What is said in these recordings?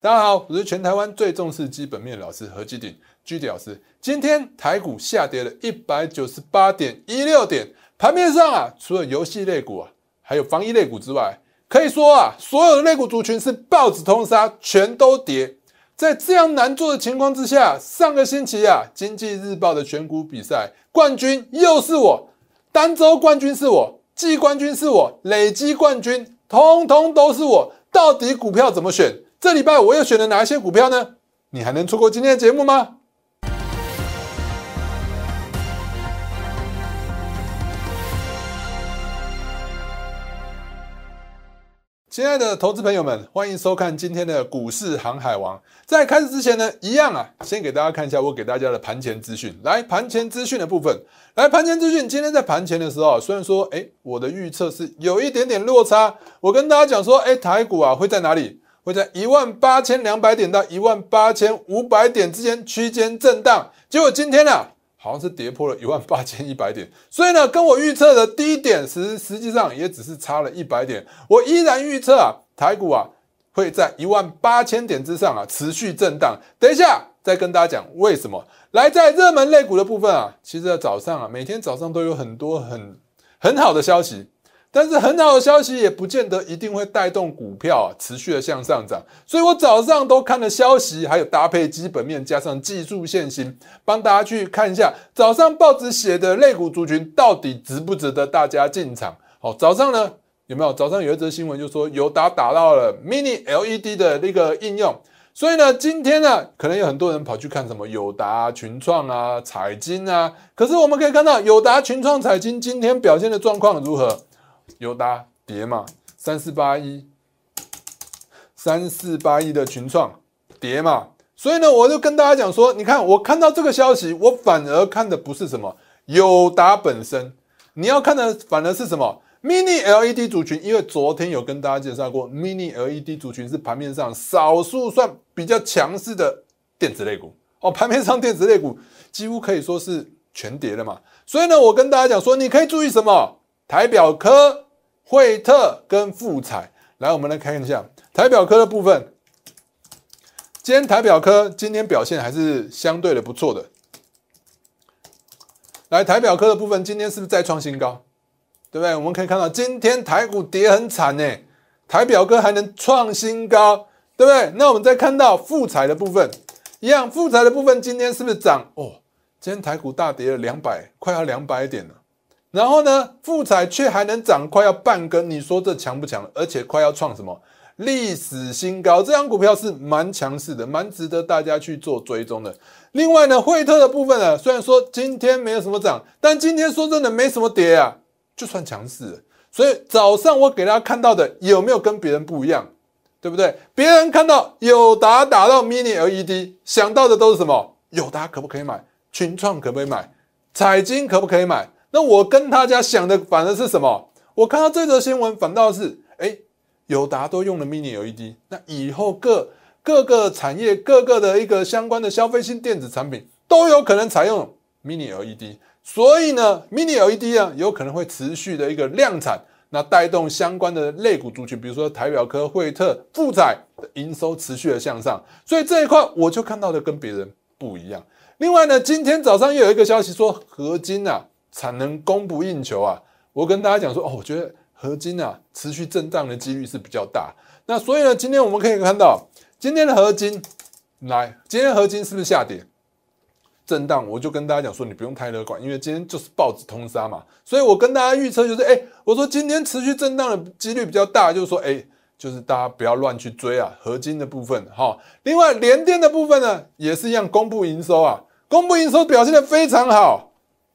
大家好，我是全台湾最重视基本面的老师何基鼎居迪老师。今天台股下跌了一百九十八点一六点，盘面上啊，除了游戏类股啊，还有防疫类股之外，可以说啊，所有的类股族群是报纸通杀，全都跌。在这样难做的情况之下，上个星期啊，经济日报的选股比赛冠军又是我，单周冠军是我，季冠军是我，累积冠军通通都是我。到底股票怎么选？这礼拜我又选了哪一些股票呢？你还能错过今天的节目吗？亲爱的投资朋友们，欢迎收看今天的股市航海王。在开始之前呢，一样啊，先给大家看一下我给大家的盘前资讯。来，盘前资讯的部分，来盘前资讯。今天在盘前的时候，虽然说，哎，我的预测是有一点点落差，我跟大家讲说，哎，台股啊会在哪里？会在一万八千两百点到一万八千五百点之间区间震荡，结果今天呢，好像是跌破了一万八千一百点，所以呢，跟我预测的低点实实际上也只是差了一百点。我依然预测啊，台股啊会在一万八千点之上啊持续震荡。等一下再跟大家讲为什么。来，在热门类股的部分啊，其实早上啊，每天早上都有很多很很好的消息。但是很好的消息也不见得一定会带动股票持续的向上涨，所以我早上都看了消息，还有搭配基本面加上技术线型，帮大家去看一下早上报纸写的类股族群到底值不值得大家进场。好，早上呢有没有？早上有一则新闻就说友达打到了 Mini LED 的那个应用，所以呢今天呢可能有很多人跑去看什么友达群创啊、彩金啊，可是我们可以看到友达群创、彩金今天表现的状况如何？有达跌嘛？三四八一，三四八一的群创跌嘛？所以呢，我就跟大家讲说，你看我看到这个消息，我反而看的不是什么友达本身，你要看的反而是什么 Mini LED 族群，因为昨天有跟大家介绍过，Mini LED 族群是盘面上少数算比较强势的电子类股哦，盘面上电子类股几乎可以说是全跌了嘛。所以呢，我跟大家讲说，你可以注意什么？台表科、惠特跟富彩，来，我们来看一下台表科的部分。今天台表科今天表现还是相对的不错的。来，台表科的部分今天是不是再创新高？对不对？我们可以看到今天台股跌很惨呢，台表科还能创新高，对不对？那我们再看到富彩的部分，一样，富彩的部分今天是不是涨？哦，今天台股大跌了两百，快要两百点了。然后呢，富彩却还能涨快要半根，你说这强不强？而且快要创什么历史新高？这张股票是蛮强势的，蛮值得大家去做追踪的。另外呢，惠特的部分呢，虽然说今天没有什么涨，但今天说真的没什么跌啊，就算强势。所以早上我给大家看到的有没有跟别人不一样？对不对？别人看到友达打到 mini LED，想到的都是什么？友达可不可以买？群创可不可以买？彩金可不可以买？那我跟大家想的反而是什么？我看到这则新闻反倒是，哎，友达都用了 Mini LED，那以后各各个产业各个的一个相关的消费性电子产品都有可能采用 Mini LED，所以呢，Mini LED 啊有可能会持续的一个量产，那带动相关的类股族群，比如说台表科、惠特、富彩的营收持续的向上，所以这一块我就看到的跟别人不一样。另外呢，今天早上又有一个消息说，合金啊。产能供不应求啊！我跟大家讲说哦，我觉得合金啊持续震荡的几率是比较大。那所以呢，今天我们可以看到今天的合金来，今天合金是不是下跌震荡？我就跟大家讲说，你不用太乐观，因为今天就是报纸通杀嘛。所以我跟大家预测就是，哎，我说今天持续震荡的几率比较大，就是说，哎，就是大家不要乱去追啊，合金的部分哈。另外，联电的部分呢，也是一样公布营收啊，公布营收表现的非常好。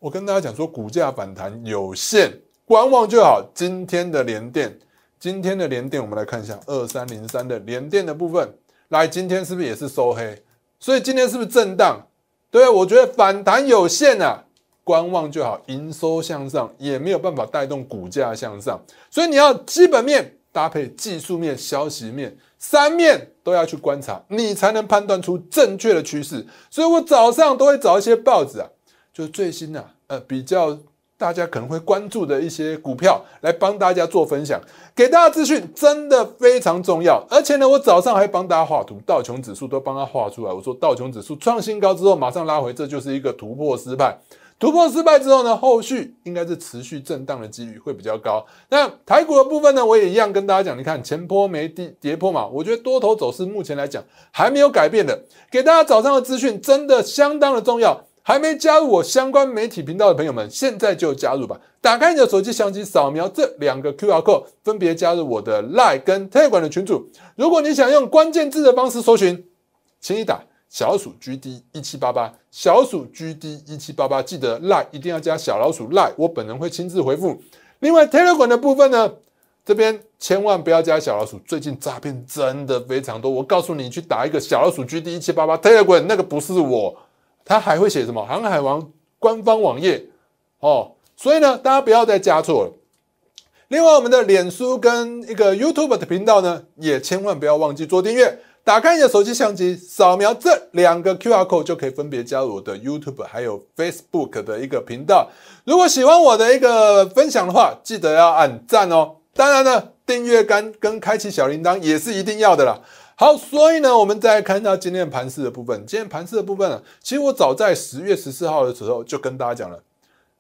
我跟大家讲说，股价反弹有限，观望就好。今天的连电，今天的连电，我们来看一下二三零三的连电的部分。来，今天是不是也是收黑？所以今天是不是震荡？对，我觉得反弹有限啊，观望就好。营收向上也没有办法带动股价向上，所以你要基本面搭配技术面、消息面三面都要去观察，你才能判断出正确的趋势。所以我早上都会找一些报纸啊。就最新的，呃，比较大家可能会关注的一些股票，来帮大家做分享，给大家资讯真的非常重要。而且呢，我早上还帮大家画图，道琼指数都帮他画出来。我说道琼指数创新高之后马上拉回，这就是一个突破失败。突破失败之后呢，后续应该是持续震荡的几率会比较高。那台股的部分呢，我也一样跟大家讲，你看前坡没跌跌破嘛，我觉得多头走势目前来讲还没有改变的。给大家早上的资讯真的相当的重要。还没加入我相关媒体频道的朋友们，现在就加入吧！打开你的手机相机，扫描这两个 Q R code，分别加入我的 Line 跟 Telegram 的群组。如果你想用关键字的方式搜寻，请你打小鼠 GD 一七八八，小鼠 GD 一七八八，记得 Line 一定要加小老鼠 Line，我本人会亲自回复。另外 Telegram 的部分呢，这边千万不要加小老鼠，最近诈骗真的非常多。我告诉你，去打一个小老鼠 GD 一七八八 Telegram，那个不是我。他还会写什么？航海王官方网页哦，所以呢，大家不要再加错了。另外，我们的脸书跟一个 YouTube 的频道呢，也千万不要忘记做订阅。打开你的手机相机，扫描这两个 QR code 就可以分别加入我的 YouTube 还有 Facebook 的一个频道。如果喜欢我的一个分享的话，记得要按赞哦。当然呢，订阅跟跟开启小铃铛也是一定要的啦。好，所以呢，我们再来看到今天盘市的部分。今天盘市的部分呢，其实我早在十月十四号的时候就跟大家讲了，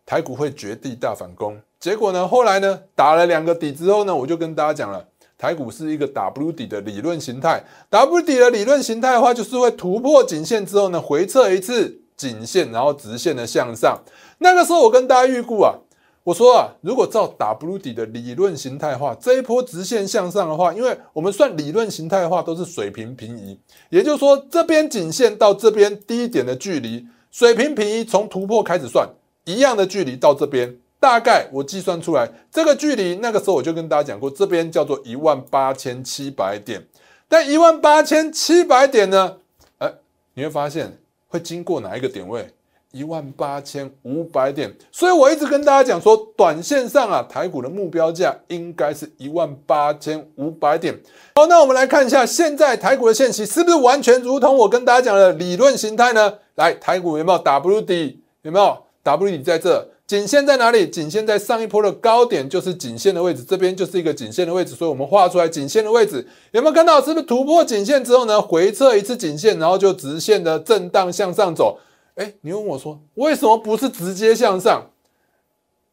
台股会绝地大反攻。结果呢，后来呢，打了两个底之后呢，我就跟大家讲了，台股是一个 W 底的理论形态。W 底的理论形态的话，就是会突破颈线之后呢，回撤一次颈线，然后直线的向上。那个时候我跟大家预估啊。我说啊，如果照 W 底的理论形态化，这一波直线向上的话，因为我们算理论形态化都是水平平移，也就是说这边颈线到这边低点的距离，水平平移从突破开始算，一样的距离到这边，大概我计算出来这个距离，那个时候我就跟大家讲过，这边叫做一万八千七百点，但一万八千七百点呢，哎，你会发现会经过哪一个点位？一万八千五百点，所以我一直跟大家讲说，短线上啊，台股的目标价应该是一万八千五百点。好，那我们来看一下，现在台股的线息是不是完全如同我跟大家讲的理论形态呢？来，台股有没有 W 底？有没有 W 底在这？颈线在哪里？颈线在上一波的高点，就是颈线的位置，这边就是一个颈线的位置，所以我们画出来颈线的位置，有没有看到？是不是突破颈线之后呢，回撤一次颈线，然后就直线的震荡向上走？哎，你问我说为什么不是直接向上？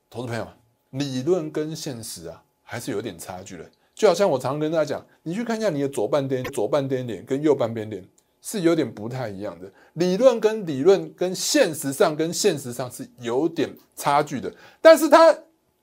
投资朋友，理论跟现实啊，还是有点差距的。就好像我常跟大家讲，你去看一下你的左半边左半边脸跟右半边脸是有点不太一样的。理论跟理论跟现实上跟现实上是有点差距的，但是它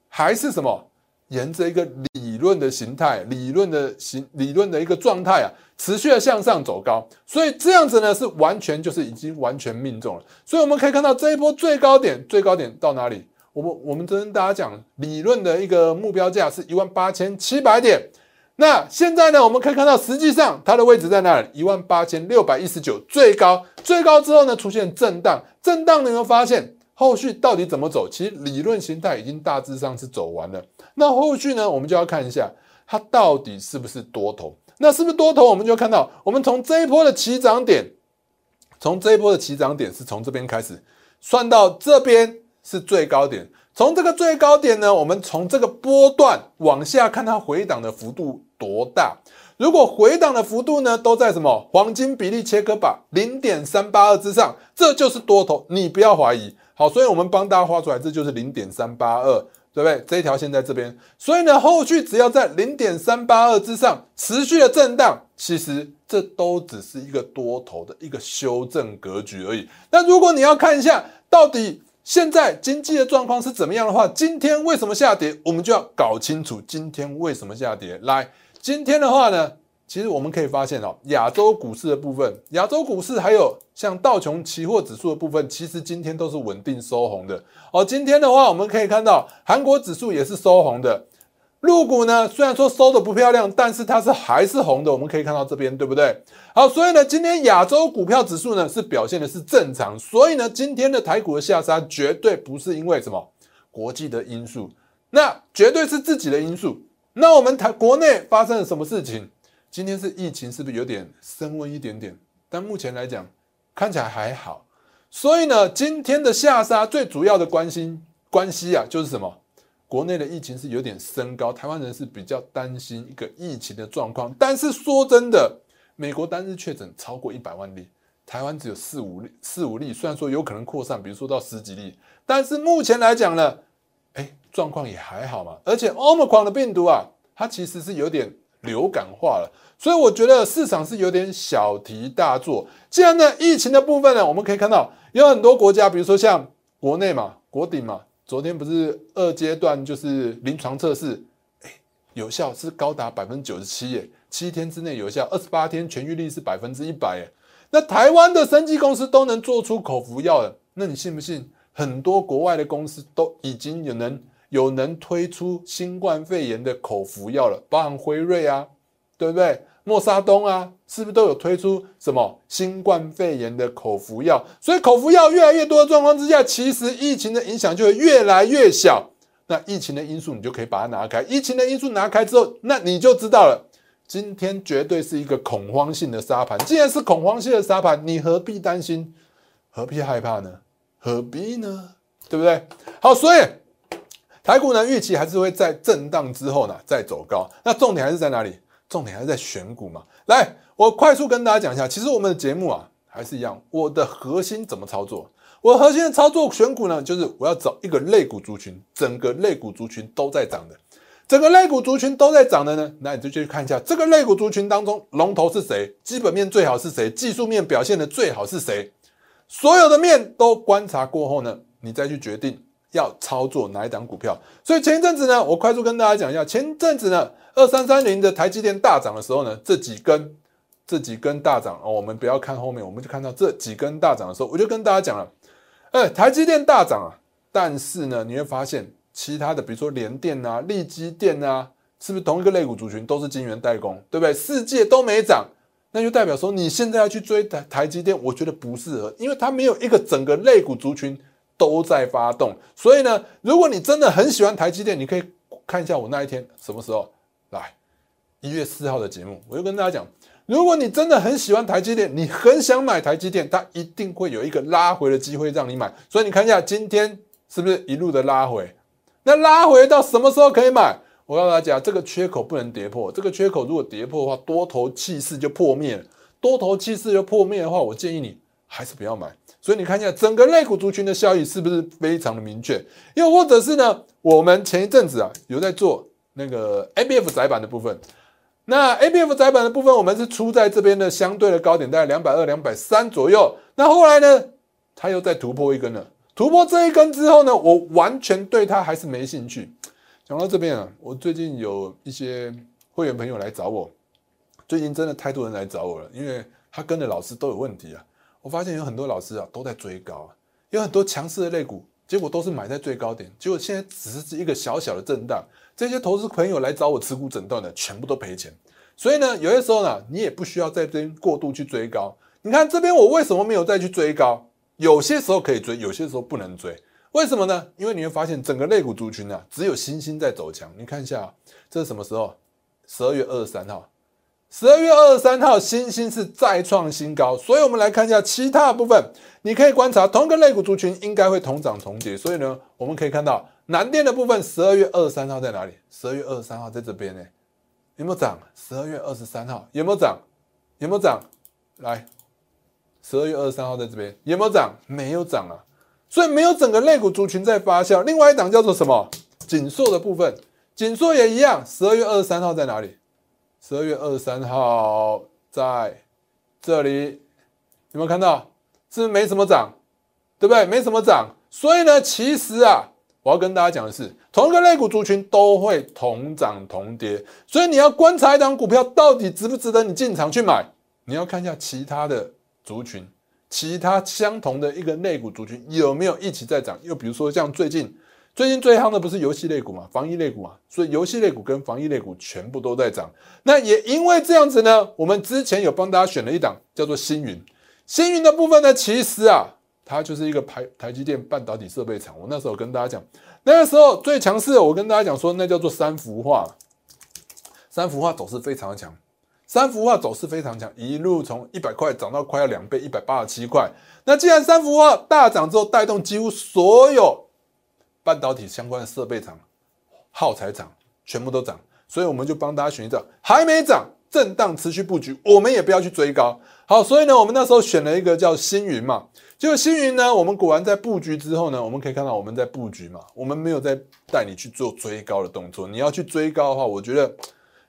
还是什么？沿着一个理论的形态、理论的形、理论的一个状态啊，持续的向上走高，所以这样子呢是完全就是已经完全命中了。所以我们可以看到这一波最高点，最高点到哪里？我们我们跟大家讲，理论的一个目标价是一万八千七百点。那现在呢，我们可以看到实际上它的位置在哪里？一万八千六百一十九，最高最高之后呢出现震荡，震荡你会发现。后续到底怎么走？其实理论形态已经大致上是走完了。那后续呢？我们就要看一下它到底是不是多头。那是不是多头？我们就看到，我们从这一波的起涨点，从这一波的起涨点是从这边开始算到这边是最高点。从这个最高点呢，我们从这个波段往下看它回档的幅度多大。如果回档的幅度呢都在什么黄金比例切割板零点三八二之上，这就是多头，你不要怀疑。好，所以我们帮大家画出来，这就是零点三八二，对不对？这一条线在这边，所以呢，后续只要在零点三八二之上持续的震荡，其实这都只是一个多头的一个修正格局而已。那如果你要看一下到底现在经济的状况是怎么样的话，今天为什么下跌，我们就要搞清楚今天为什么下跌。来，今天的话呢？其实我们可以发现哦，亚洲股市的部分，亚洲股市还有像道琼期货指数的部分，其实今天都是稳定收红的哦。今天的话，我们可以看到韩国指数也是收红的，陆股呢虽然说收的不漂亮，但是它是还是红的。我们可以看到这边对不对？好，所以呢，今天亚洲股票指数呢是表现的是正常，所以呢，今天的台股的下杀绝对不是因为什么国际的因素，那绝对是自己的因素。那我们台国内发生了什么事情？今天是疫情，是不是有点升温一点点？但目前来讲，看起来还好。所以呢，今天的下杀最主要的关心关系啊，就是什么？国内的疫情是有点升高，台湾人是比较担心一个疫情的状况。但是说真的，美国单日确诊超过一百万例，台湾只有四五例，四五例。虽然说有可能扩散，比如说到十几例，但是目前来讲呢，哎，状况也还好嘛。而且 Omicron 的病毒啊，它其实是有点流感化了。所以我觉得市场是有点小题大做。既然呢，疫情的部分呢，我们可以看到有很多国家，比如说像国内嘛，国鼎嘛，昨天不是二阶段就是临床测试，哎，有效是高达百分之九十七耶，七天之内有效，二十八天痊愈率是百分之一百耶。那台湾的生技公司都能做出口服药了，那你信不信？很多国外的公司都已经有能有能推出新冠肺炎的口服药了，包含辉瑞啊。对不对？莫沙东啊，是不是都有推出什么新冠肺炎的口服药？所以口服药越来越多的状况之下，其实疫情的影响就会越来越小。那疫情的因素你就可以把它拿开。疫情的因素拿开之后，那你就知道了，今天绝对是一个恐慌性的沙盘。既然是恐慌性的沙盘，你何必担心？何必害怕呢？何必呢？对不对？好，所以台股呢，预期还是会在震荡之后呢再走高。那重点还是在哪里？重点还是在选股嘛？来，我快速跟大家讲一下，其实我们的节目啊，还是一样，我的核心怎么操作？我核心的操作选股呢，就是我要找一个类股族群，整个类股族群都在涨的，整个类股族群都在涨的呢，那你就去看一下这个类股族群当中龙头是谁，基本面最好是谁，技术面表现的最好是谁，所有的面都观察过后呢，你再去决定要操作哪一档股票。所以前一阵子呢，我快速跟大家讲一下，前阵子呢。二三三零的台积电大涨的时候呢，这几根这几根大涨哦，我们不要看后面，我们就看到这几根大涨的时候，我就跟大家讲了，哎，台积电大涨啊，但是呢，你会发现其他的，比如说联电啊、力基电啊，是不是同一个类股族群，都是晶圆代工，对不对？世界都没涨，那就代表说你现在要去追台台积电，我觉得不适合，因为它没有一个整个类股族群都在发动，所以呢，如果你真的很喜欢台积电，你可以看一下我那一天什么时候。来，一月四号的节目，我就跟大家讲，如果你真的很喜欢台积电，你很想买台积电，它一定会有一个拉回的机会让你买。所以你看一下今天是不是一路的拉回？那拉回到什么时候可以买？我告诉大家，这个缺口不能跌破。这个缺口如果跌破的话，多头气势就破灭了。多头气势就破灭的话，我建议你还是不要买。所以你看一下整个类股族群的效益是不是非常的明确？又或者是呢，我们前一阵子啊有在做。那个 A B F 窄板的部分，那 A B F 窄板的部分，我们是出在这边的相对的高点，大概两百二、两百三左右。那后来呢，它又再突破一根了。突破这一根之后呢，我完全对它还是没兴趣。讲到这边啊，我最近有一些会员朋友来找我，最近真的太多人来找我了，因为他跟的老师都有问题啊。我发现有很多老师啊都在追高，有很多强势的类股，结果都是买在最高点，结果现在只是一个小小的震荡。这些投资朋友来找我持股诊断的，全部都赔钱。所以呢，有些时候呢，你也不需要在这边过度去追高。你看这边我为什么没有再去追高？有些时候可以追，有些时候不能追。为什么呢？因为你会发现整个类股族群呢，只有新兴在走强。你看一下，这是什么时候？十二月二十三号。十二月二十三号，新兴是再创新高。所以我们来看一下其他部分，你可以观察同一个类股族群应该会同涨同跌。所以呢，我们可以看到。南电的部分，十二月二十三号在哪里？十二月二十三号在这边呢，有没有涨？十二月二十三号有没有涨？有没有涨？来，十二月二十三号在这边有没有涨？没有涨啊，所以没有整个肋骨族群在发酵。另外一档叫做什么？锦硕的部分，锦硕也一样，十二月二十三号在哪里？十二月二十三号在这里，有没有看到？是不是没什么涨？对不对？没什么涨，所以呢，其实啊。我要跟大家讲的是，同一个类股族群都会同涨同跌，所以你要观察一档股票到底值不值得你进场去买，你要看一下其他的族群，其他相同的一个类股族群有没有一起在涨。又比如说像最近最近最夯的不是游戏类股嘛，防疫类股嘛，所以游戏类股跟防疫类股全部都在涨。那也因为这样子呢，我们之前有帮大家选了一档叫做星云，星云的部分呢，其实啊。它就是一个台台积电半导体设备厂。我那时候跟大家讲，那个时候最强势，我跟大家讲说，那叫做三幅画。三幅画走势非常的强，三幅画走势非常强，一路从一百块涨到快要两倍，一百八十七块。那既然三幅画大涨之后，带动几乎所有半导体相关的设备厂、耗材厂全部都涨，所以我们就帮大家选一张还没涨、震荡持续布局，我们也不要去追高。好，所以呢，我们那时候选了一个叫星云嘛，结果星云呢，我们果然在布局之后呢，我们可以看到我们在布局嘛，我们没有在带你去做追高的动作。你要去追高的话，我觉得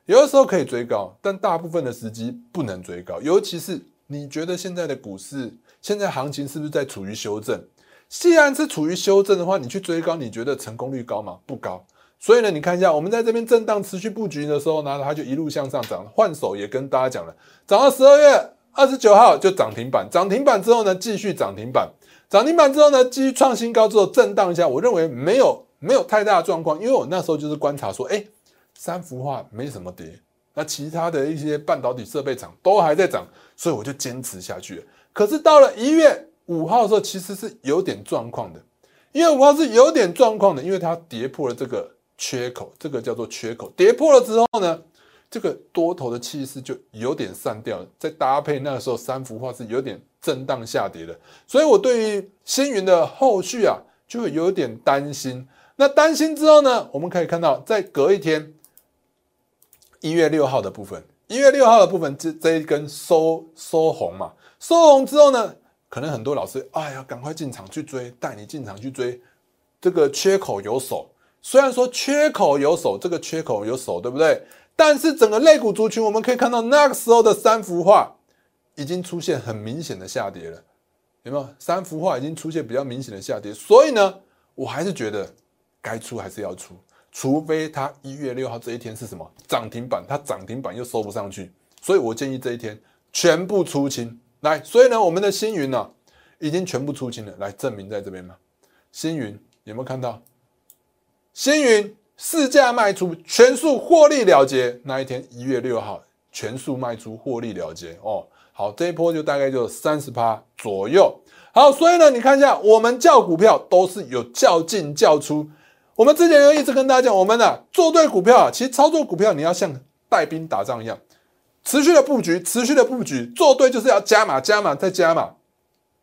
有的时候可以追高，但大部分的时机不能追高，尤其是你觉得现在的股市、现在行情是不是在处于修正？既然是处于修正的话，你去追高，你觉得成功率高吗？不高。所以呢，你看一下，我们在这边震荡持续布局的时候呢，它就一路向上涨。换手也跟大家讲了，涨到十二月二十九号就涨停板，涨停板之后呢，继续涨停板，涨停板之后呢，继续创新高之后震荡一下，我认为没有没有太大的状况，因为我那时候就是观察说，哎，三幅画没什么跌，那其他的一些半导体设备厂都还在涨，所以我就坚持下去。可是到了一月五号的时候，其实是有点状况的，因为五号是有点状况的，因为它跌破了这个。缺口，这个叫做缺口，跌破了之后呢，这个多头的气势就有点散掉。再搭配那个时候三幅画是有点震荡下跌的，所以我对于星云的后续啊，就会有点担心。那担心之后呢，我们可以看到，在隔一天，一月六号的部分，一月六号的部分，这这一根收收红嘛，收红之后呢，可能很多老师，哎呀，赶快进场去追，带你进场去追，这个缺口有手。虽然说缺口有手，这个缺口有手，对不对？但是整个类股族群，我们可以看到那个时候的三幅画已经出现很明显的下跌了，有没有？三幅画已经出现比较明显的下跌，所以呢，我还是觉得该出还是要出，除非它一月六号这一天是什么涨停板，它涨停板又收不上去，所以我建议这一天全部出清来。所以呢，我们的星云呢已经全部出清了，来证明在这边嘛。星云有没有看到？星云市价卖出，全数获利了结。那一天一月六号，全数卖出获利了结哦。好，这一波就大概就三十趴左右。好，所以呢，你看一下，我们叫股票都是有较进较出。我们之前有一直跟大家讲，我们呢做对股票啊，其实操作股票你要像带兵打仗一样，持续的布局，持续的布局，做对就是要加码，加码再加码，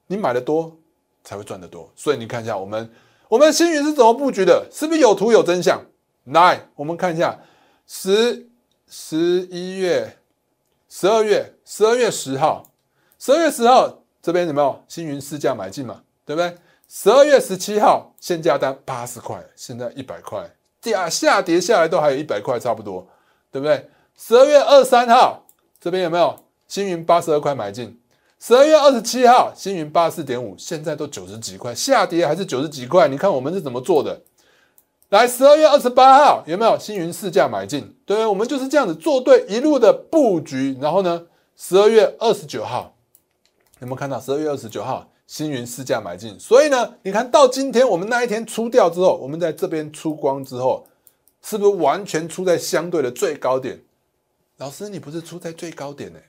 你买的多才会赚得多。所以你看一下我们。我们星云是怎么布局的？是不是有图有真相？来，我们看一下十十一月、十二月、十二月十号、十二月十号这边有没有星云市价买进嘛？对不对？十二月十七号限价单八十块，现在一百块，下下跌下来都还有一百块差不多，对不对？十二月二三号这边有没有星云八十二块买进？十二月二十七号，星云八四点五，现在都九十几块，下跌还是九十几块？你看我们是怎么做的？来，十二月二十八号有没有星云市价买进？对，我们就是这样子做对一路的布局。然后呢，十二月二十九号有没有看到？十二月二十九号星云市价买进，所以呢，你看到今天我们那一天出掉之后，我们在这边出光之后，是不是完全出在相对的最高点？老师，你不是出在最高点呢？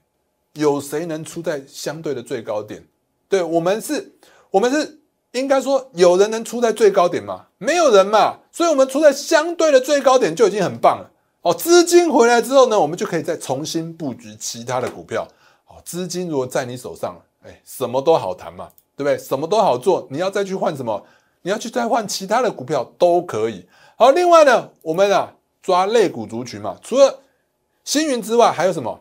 有谁能出在相对的最高点？对我们是，我们是应该说有人能出在最高点吗？没有人嘛，所以我们出在相对的最高点就已经很棒了。哦，资金回来之后呢，我们就可以再重新布局其他的股票。哦，资金如果在你手上，哎，什么都好谈嘛，对不对？什么都好做，你要再去换什么？你要去再换其他的股票都可以。好，另外呢，我们啊抓类股族群嘛，除了星云之外，还有什么？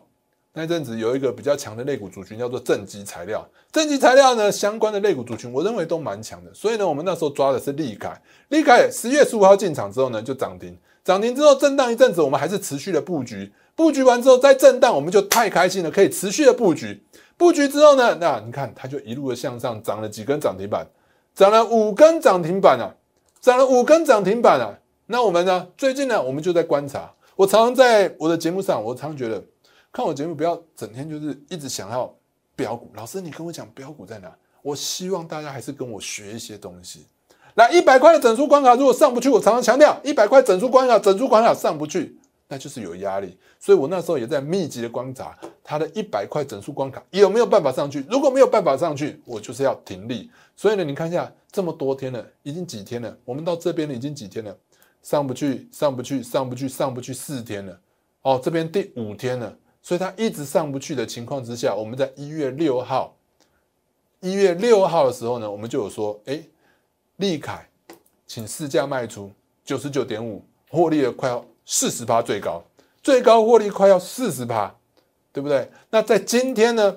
那阵子有一个比较强的类股族群，叫做正极材料。正极材料呢，相关的类股族群，我认为都蛮强的。所以呢，我们那时候抓的是利凯。利凯十月十五号进场之后呢，就涨停。涨停之后震荡一阵子，我们还是持续的布局。布局完之后再震荡，我们就太开心了，可以持续的布局。布局之后呢，那你看它就一路的向上，涨了几根涨停板，涨了五根涨停板啊，涨了五根涨停板啊。那我们呢，最近呢，我们就在观察。我常常在我的节目上，我常常觉得。看我节目，不要整天就是一直想要标股。老师，你跟我讲标股在哪？我希望大家还是跟我学一些东西。来，一百块的整数关卡如果上不去，我常常强调，一百块整数关卡，整数关卡上不去，那就是有压力。所以我那时候也在密集的观察它的一百块整数关卡有没有办法上去。如果没有办法上去，我就是要停利。所以呢，你看一下这么多天了，已经几天了？我们到这边已经几天了？上不去，上不去，上不去，上不去，四天了。哦，这边第五天了。所以它一直上不去的情况之下，我们在一月六号，一月六号的时候呢，我们就有说，哎，利凯请市价卖出九十九点五，获利了快要四十趴，最高最高获利快要四十趴，对不对？那在今天呢？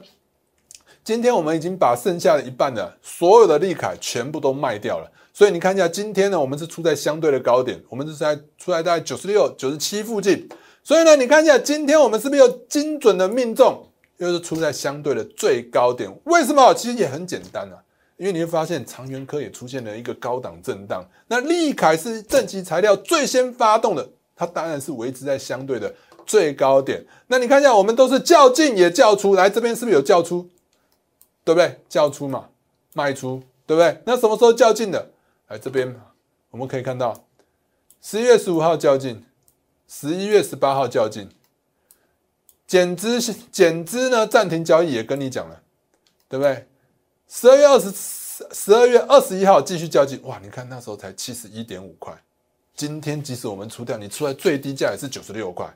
今天我们已经把剩下的一半的所有的利凯全部都卖掉了，所以你看一下，今天呢，我们是出在相对的高点，我们是在出来大概九十六、九十七附近，所以呢，你看一下，今天我们是不是又精准的命中，又是出在相对的最高点？为什么？其实也很简单啊，因为你会发现长源科也出现了一个高档震荡，那利凯是正极材料最先发动的，它当然是维持在相对的最高点。那你看一下，我们都是较劲也较出来，这边是不是有较出？对不对？叫出嘛，卖出，对不对？那什么时候较劲的？来这边，我们可以看到，十一月十五号较劲，十一月十八号较劲，减资减资呢暂停交易也跟你讲了，对不对？十二月二十十二月二十一号继续较劲，哇！你看那时候才七十一点五块，今天即使我们出掉，你出来最低价也是九十六块，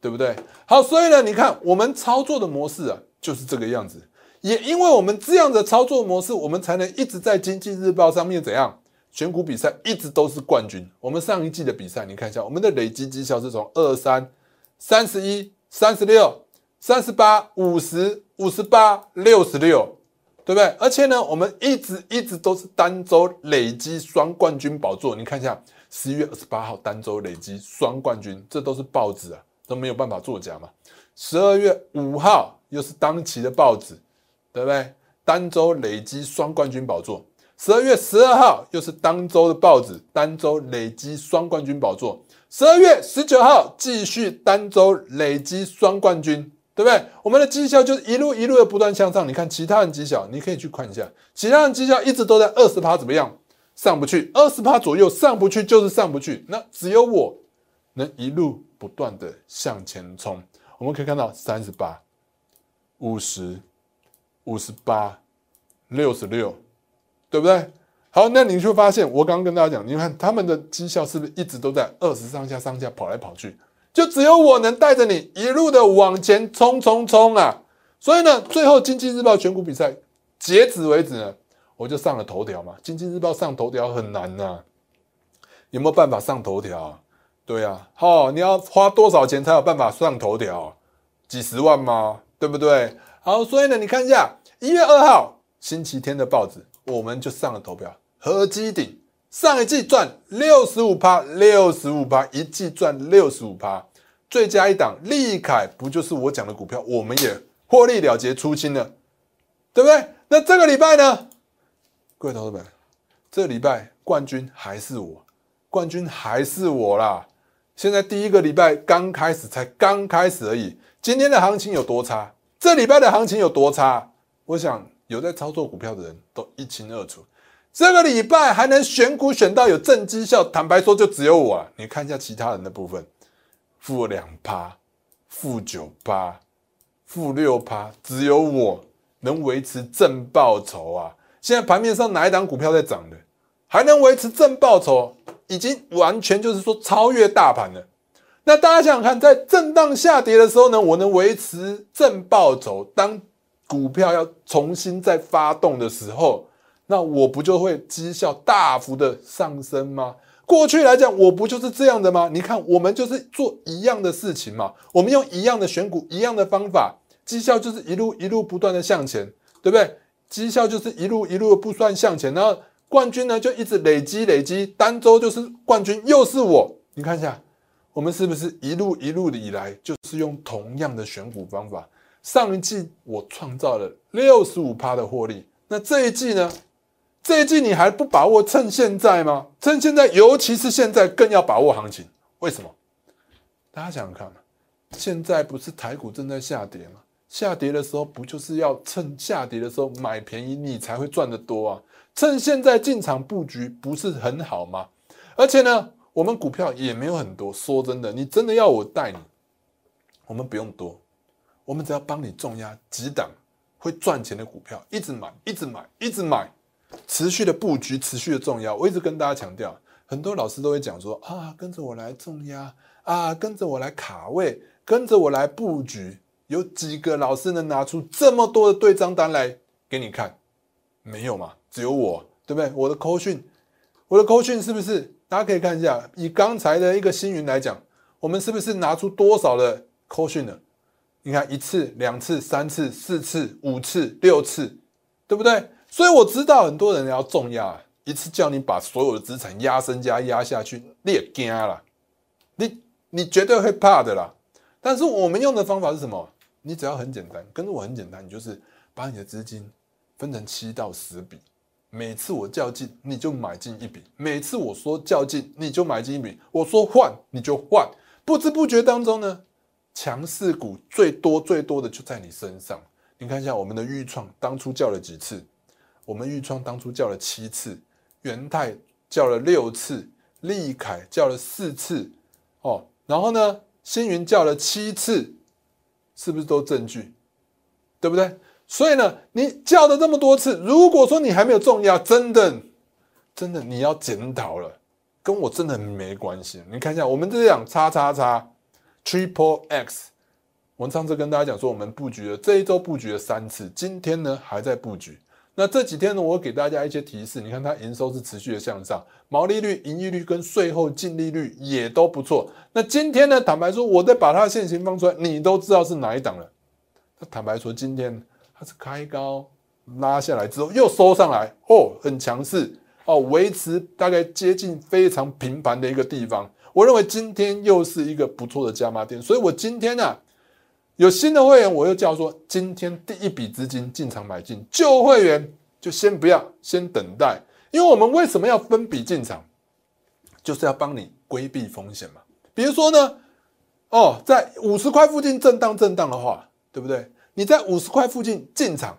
对不对？好，所以呢，你看我们操作的模式啊，就是这个样子。也因为我们这样的操作模式，我们才能一直在经济日报上面怎样选股比赛，一直都是冠军。我们上一季的比赛，你看一下，我们的累积绩效是从二三、三十一、三十六、三十八、五十五十八、六十六，对不对？而且呢，我们一直一直都是单周累积双冠军宝座。你看一下，十一月二十八号单周累积双冠军，这都是报纸啊，都没有办法作假嘛。十二月五号又是当期的报纸。对不对？单周累积双冠军宝座，十二月十二号又是当周的报纸，单周累积双冠军宝座。十二月十九号继续单周累积双冠军，对不对？我们的绩效就是一路一路的不断向上。你看其他人绩效，你可以去看一下，其他人绩效一直都在二十趴，怎么样？上不去，二十趴左右上不去就是上不去。那只有我能一路不断的向前冲。我们可以看到三十八、五十。五十八，六十六，对不对？好，那你就发现，我刚刚跟大家讲，你看他们的绩效是不是一直都在二十上下上下跑来跑去？就只有我能带着你一路的往前冲冲冲啊！所以呢，最后经济日报选股比赛截止为止呢，我就上了头条嘛。经济日报上头条很难呐，有没有办法上头条？对呀，好，你要花多少钱才有办法上头条？几十万吗？对不对？好，所以呢，你看一下一月二号星期天的报纸，我们就上了投票。合基顶上一季赚六十五趴，六十五趴，一季赚六十五趴。最佳一档利凯不就是我讲的股票？我们也获利了结出清了，对不对？那这个礼拜呢，各位投资们，这礼拜冠军还是我，冠军还是我啦。现在第一个礼拜刚开始，才刚开始而已。今天的行情有多差？这礼拜的行情有多差？我想有在操作股票的人都一清二楚。这个礼拜还能选股选到有正绩效，坦白说就只有我啊！你看一下其他人的部分，负两趴、负九趴、负六趴，只有我能维持正报酬啊！现在盘面上哪一档股票在涨的，还能维持正报酬，已经完全就是说超越大盘了。那大家想想看，在震荡下跌的时候呢，我能维持正报酬；当股票要重新再发动的时候，那我不就会绩效大幅的上升吗？过去来讲，我不就是这样的吗？你看，我们就是做一样的事情嘛，我们用一样的选股、一样的方法，绩效就是一路一路不断的向前，对不对？绩效就是一路一路的不断向前，然后冠军呢就一直累积累积，单周就是冠军，又是我，你看一下。我们是不是一路一路的以来，就是用同样的选股方法？上一季我创造了六十五趴的获利，那这一季呢？这一季你还不把握？趁现在吗？趁现在，尤其是现在更要把握行情。为什么？大家想想看，现在不是台股正在下跌吗？下跌的时候不就是要趁下跌的时候买便宜，你才会赚得多啊？趁现在进场布局不是很好吗？而且呢？我们股票也没有很多，说真的，你真的要我带你，我们不用多，我们只要帮你重压几档会赚钱的股票，一直买，一直买，一直买，持续的布局，持续的重压。我一直跟大家强调，很多老师都会讲说啊，跟着我来重压啊，跟着我来卡位，跟着我来布局。有几个老师能拿出这么多的对账单来给你看？没有嘛？只有我，对不对？我的扣讯。我的扣讯是不是？大家可以看一下，以刚才的一个星云来讲，我们是不是拿出多少的扣讯呢？你看一次、两次、三次、四次、五次、六次，对不对？所以我知道很多人要重压，一次叫你把所有的资产压身家压下去，你也惊了，你你绝对会怕的啦。但是我们用的方法是什么？你只要很简单，跟着我很简单，你就是把你的资金分成七到十笔。每次我较劲，你就买进一笔；每次我说较劲，你就买进一笔；我说换，你就换。不知不觉当中呢，强势股最多最多的就在你身上。你看一下我们的预创，当初叫了几次？我们预创当初叫了七次，元泰叫了六次，利凯叫了四次，哦，然后呢，星云叫了七次，是不是都证据？对不对？所以呢，你叫了这么多次，如果说你还没有中压，真的，真的你要检讨了，跟我真的没关系。你看一下，我们这样叉叉叉 triple x，我们上次跟大家讲说，我们布局了这一周布局了三次，今天呢还在布局。那这几天呢，我给大家一些提示，你看它营收是持续的向上，毛利率、盈利率跟税后净利率也都不错。那今天呢，坦白说，我再把它的现形放出来，你都知道是哪一档了。那坦白说，今天。它是开高拉下来之后又收上来哦，很强势哦，维持大概接近非常平盘的一个地方。我认为今天又是一个不错的加码点，所以我今天呢有新的会员，我又叫说今天第一笔资金进场买进，旧会员就先不要，先等待，因为我们为什么要分笔进场，就是要帮你规避风险嘛。比如说呢，哦，在五十块附近震荡震荡的话，对不对？你在五十块附近进场，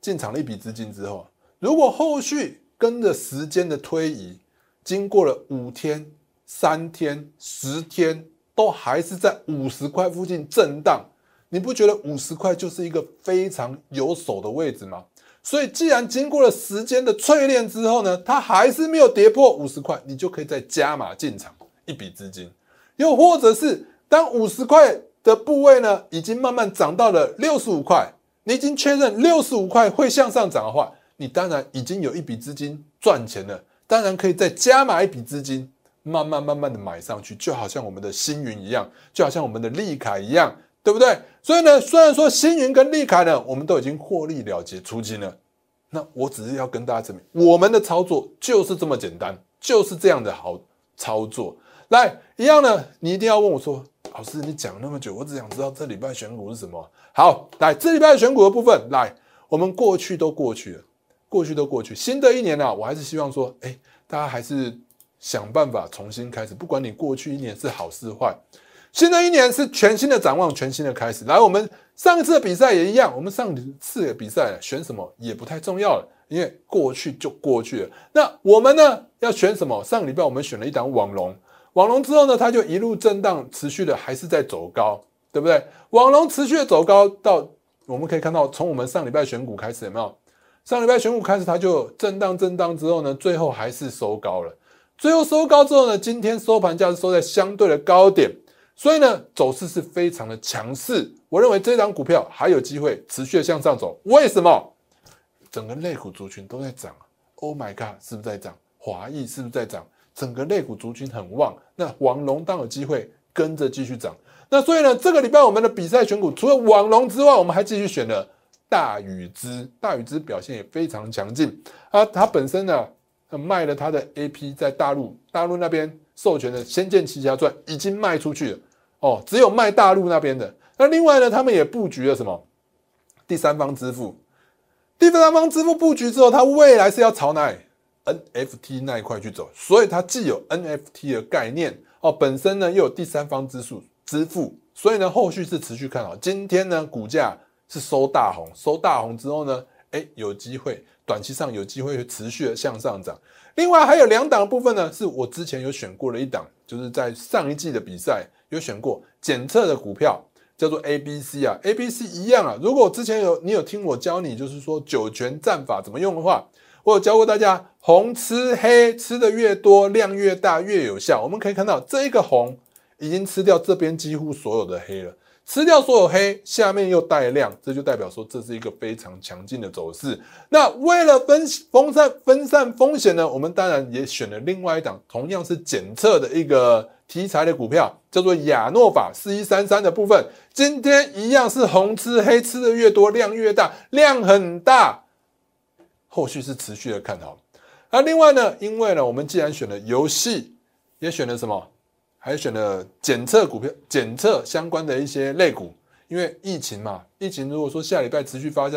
进场了一笔资金之后，如果后续跟着时间的推移，经过了五天、三天、十天，都还是在五十块附近震荡，你不觉得五十块就是一个非常有手的位置吗？所以，既然经过了时间的淬炼之后呢，它还是没有跌破五十块，你就可以再加码进场一笔资金，又或者是当五十块。的部位呢，已经慢慢涨到了六十五块。你已经确认六十五块会向上涨的话，你当然已经有一笔资金赚钱了。当然可以再加码一笔资金，慢慢慢慢的买上去，就好像我们的星云一样，就好像我们的利凯一样，对不对？所以呢，虽然说星云跟利凯呢，我们都已经获利了结出金了，那我只是要跟大家证明，我们的操作就是这么简单，就是这样的好操作。来，一样的，你一定要问我说。老师，你讲那么久，我只想知道这礼拜选股是什么。好，来这礼拜选股的部分，来，我们过去都过去了，过去都过去。新的一年呢，我还是希望说，哎，大家还是想办法重新开始，不管你过去一年是好是坏，新的一年是全新的展望，全新的开始。来，我们上一次的比赛也一样，我们上次的比赛选什么也不太重要了，因为过去就过去了。那我们呢，要选什么？上个礼拜我们选了一档网龙。网龙之后呢，它就一路震荡，持续的还是在走高，对不对？网龙持续的走高，到我们可以看到，从我们上礼拜选股开始，有没有？上礼拜选股开始，它就震荡震荡之后呢，最后还是收高了。最后收高之后呢，今天收盘价是收在相对的高点，所以呢，走势是非常的强势。我认为这张股票还有机会持续的向上走。为什么？整个类股族群都在涨，Oh my god，是不是在涨？华裔是不是在涨？整个类股族群很旺，那网龙当有机会跟着继续涨。那所以呢，这个礼拜我们的比赛选股除了网龙之外，我们还继续选了大禹之。大禹之表现也非常强劲啊，它本身呢卖了它的 A P，在大陆大陆那边授权的《仙剑奇侠传》已经卖出去了哦，只有卖大陆那边的。那另外呢，他们也布局了什么第三方支付？第三方支付布局之后，它未来是要朝哪里？NFT 那一块去走，所以它既有 NFT 的概念哦，本身呢又有第三方支付支付，所以呢后续是持续看好。今天呢股价是收大红，收大红之后呢，哎有机会短期上有机会持续的向上涨。另外还有两档部分呢，是我之前有选过的一档，就是在上一季的比赛有选过检测的股票，叫做 ABC 啊，ABC 一样啊。如果之前有你有听我教你，就是说九泉战法怎么用的话。我有教过大家，红吃黑，吃的越多，量越大，越有效。我们可以看到，这一个红已经吃掉这边几乎所有的黑了。吃掉所有黑，下面又带量，这就代表说这是一个非常强劲的走势。那为了分分散分散风险呢，我们当然也选了另外一档同样是检测的一个题材的股票，叫做亚诺法四一三三的部分。今天一样是红吃黑，吃的越多量越大，量很大，后续是持续的看好。那另外呢，因为呢，我们既然选了游戏，也选了什么？还选了检测股票、检测相关的一些类股，因为疫情嘛，疫情如果说下礼拜持续发酵。